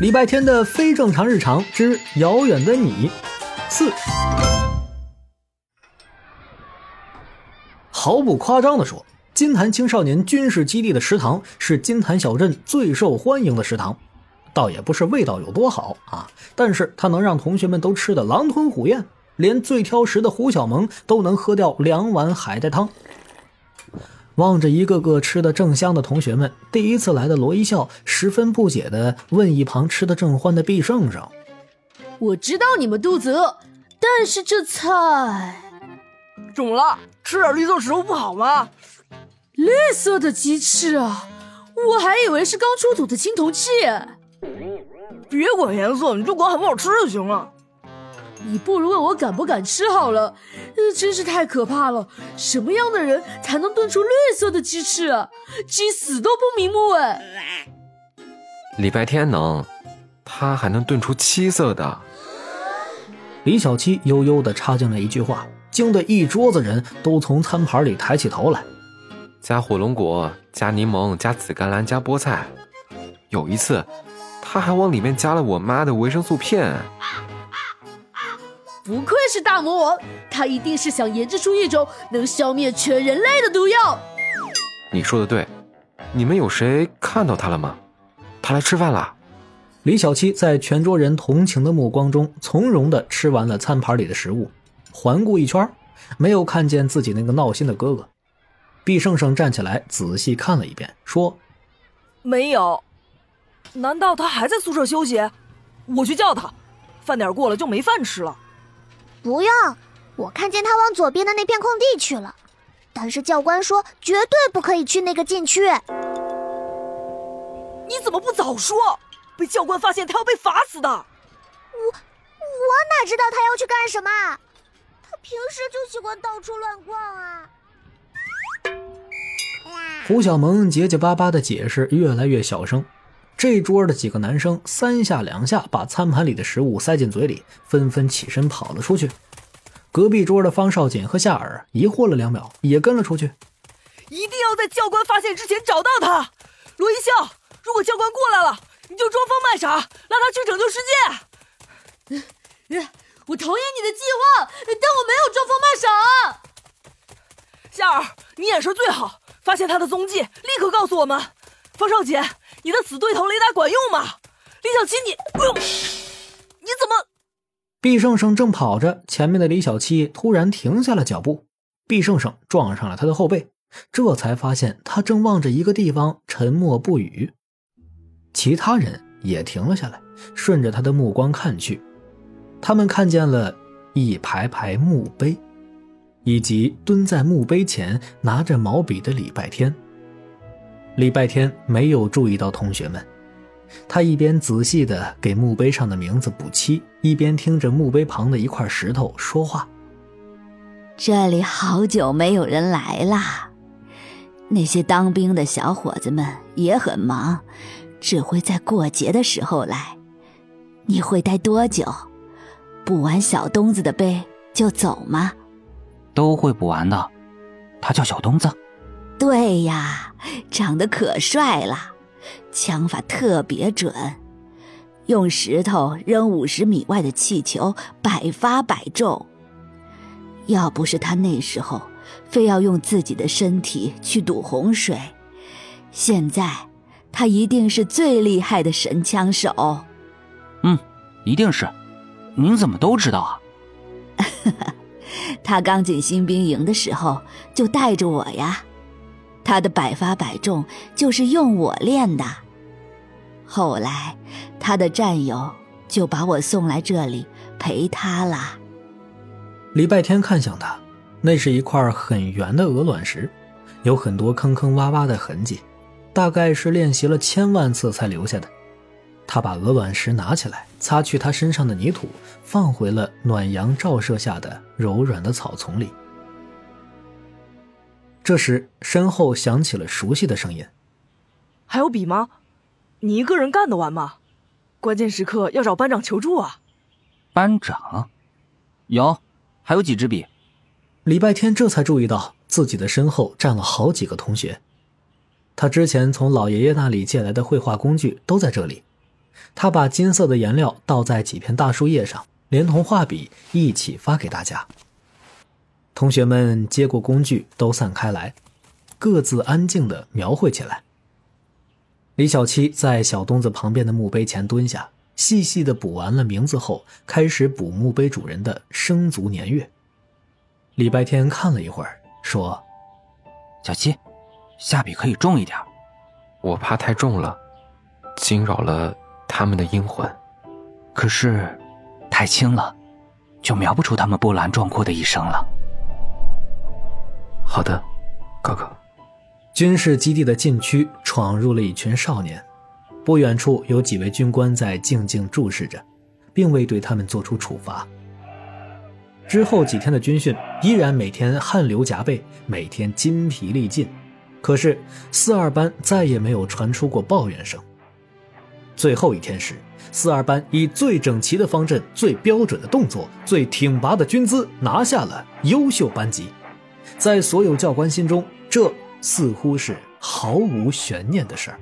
礼拜天的非正常日常之遥远的你。四，毫不夸张的说，金坛青少年军事基地的食堂是金坛小镇最受欢迎的食堂，倒也不是味道有多好啊，但是它能让同学们都吃得狼吞虎咽，连最挑食的胡小萌都能喝掉两碗海带汤。望着一个个吃的正香的同学们，第一次来的罗一笑十分不解地问一旁吃的正欢的毕胜胜：“我知道你们肚子饿，但是这菜怎么了？吃点绿色食物不好吗？绿色的鸡翅啊，我还以为是刚出土的青铜器。别管颜色，你就管好不好吃就行了。”你不如问我敢不敢吃好了，真是太可怕了！什么样的人才能炖出绿色的鸡翅啊？鸡死都不瞑目哎！礼拜天能，他还能炖出七色的。李小七悠悠地插进了一句话，惊得一桌子人都从餐盘里抬起头来。加火龙果，加柠檬，加紫甘蓝，加菠菜。有一次，他还往里面加了我妈的维生素片。不愧是大魔王，他一定是想研制出一种能消灭全人类的毒药。你说的对，你们有谁看到他了吗？他来吃饭了。李小七在全桌人同情的目光中，从容地吃完了餐盘里的食物，环顾一圈，没有看见自己那个闹心的哥哥。毕胜胜站起来仔细看了一遍，说：“没有，难道他还在宿舍休息？我去叫他。饭点过了就没饭吃了。”不用，我看见他往左边的那片空地去了，但是教官说绝对不可以去那个禁区。你怎么不早说？被教官发现他要被罚死的。我我哪知道他要去干什么？他平时就喜欢到处乱逛啊。胡小萌结结巴巴的解释越来越小声。这桌的几个男生三下两下把餐盘里的食物塞进嘴里，纷纷起身跑了出去。隔壁桌的方少锦和夏尔疑惑了两秒，也跟了出去。一定要在教官发现之前找到他。罗一笑，如果教官过来了，你就装疯卖傻，拉他去拯救世界。我同意你的计划，但我没有装疯卖傻。夏尔，你眼神最好，发现他的踪迹，立刻告诉我们。方少锦。你的死对头雷达管用吗？李小七，你，你怎么？毕胜胜正跑着，前面的李小七突然停下了脚步。毕胜胜撞上了他的后背，这才发现他正望着一个地方沉默不语。其他人也停了下来，顺着他的目光看去，他们看见了一排排墓碑，以及蹲在墓碑前拿着毛笔的礼拜天。礼拜天没有注意到同学们，他一边仔细的给墓碑上的名字补漆，一边听着墓碑旁的一块石头说话：“这里好久没有人来啦，那些当兵的小伙子们也很忙，只会在过节的时候来。你会待多久？补完小东子的碑就走吗？都会补完的。他叫小东子。”对呀，长得可帅了，枪法特别准，用石头扔五十米外的气球，百发百中。要不是他那时候非要用自己的身体去堵洪水，现在他一定是最厉害的神枪手。嗯，一定是。您怎么都知道啊？他刚进新兵营的时候就带着我呀。他的百发百中就是用我练的。后来，他的战友就把我送来这里陪他了。礼拜天看向他，那是一块很圆的鹅卵石，有很多坑坑洼洼的痕迹，大概是练习了千万次才留下的。他把鹅卵石拿起来，擦去他身上的泥土，放回了暖阳照射下的柔软的草丛里。这时，身后响起了熟悉的声音：“还有笔吗？你一个人干得完吗？关键时刻要找班长求助啊！”班长，有，还有几支笔。礼拜天这才注意到自己的身后站了好几个同学，他之前从老爷爷那里借来的绘画工具都在这里，他把金色的颜料倒在几片大树叶上，连同画笔一起发给大家。同学们接过工具，都散开来，各自安静的描绘起来。李小七在小东子旁边的墓碑前蹲下，细细的补完了名字后，开始补墓碑主人的生卒年月。礼拜天看了一会儿，说：“小七，下笔可以重一点。我怕太重了，惊扰了他们的阴魂。可是，太轻了，就描不出他们波澜壮阔的一生了。”好的，哥哥。军事基地的禁区闯入了一群少年，不远处有几位军官在静静注视着，并未对他们做出处罚。之后几天的军训依然每天汗流浃背，每天筋疲力尽，可是四二班再也没有传出过抱怨声。最后一天时，四二班以最整齐的方阵、最标准的动作、最挺拔的军姿拿下了优秀班级。在所有教官心中，这似乎是毫无悬念的事儿。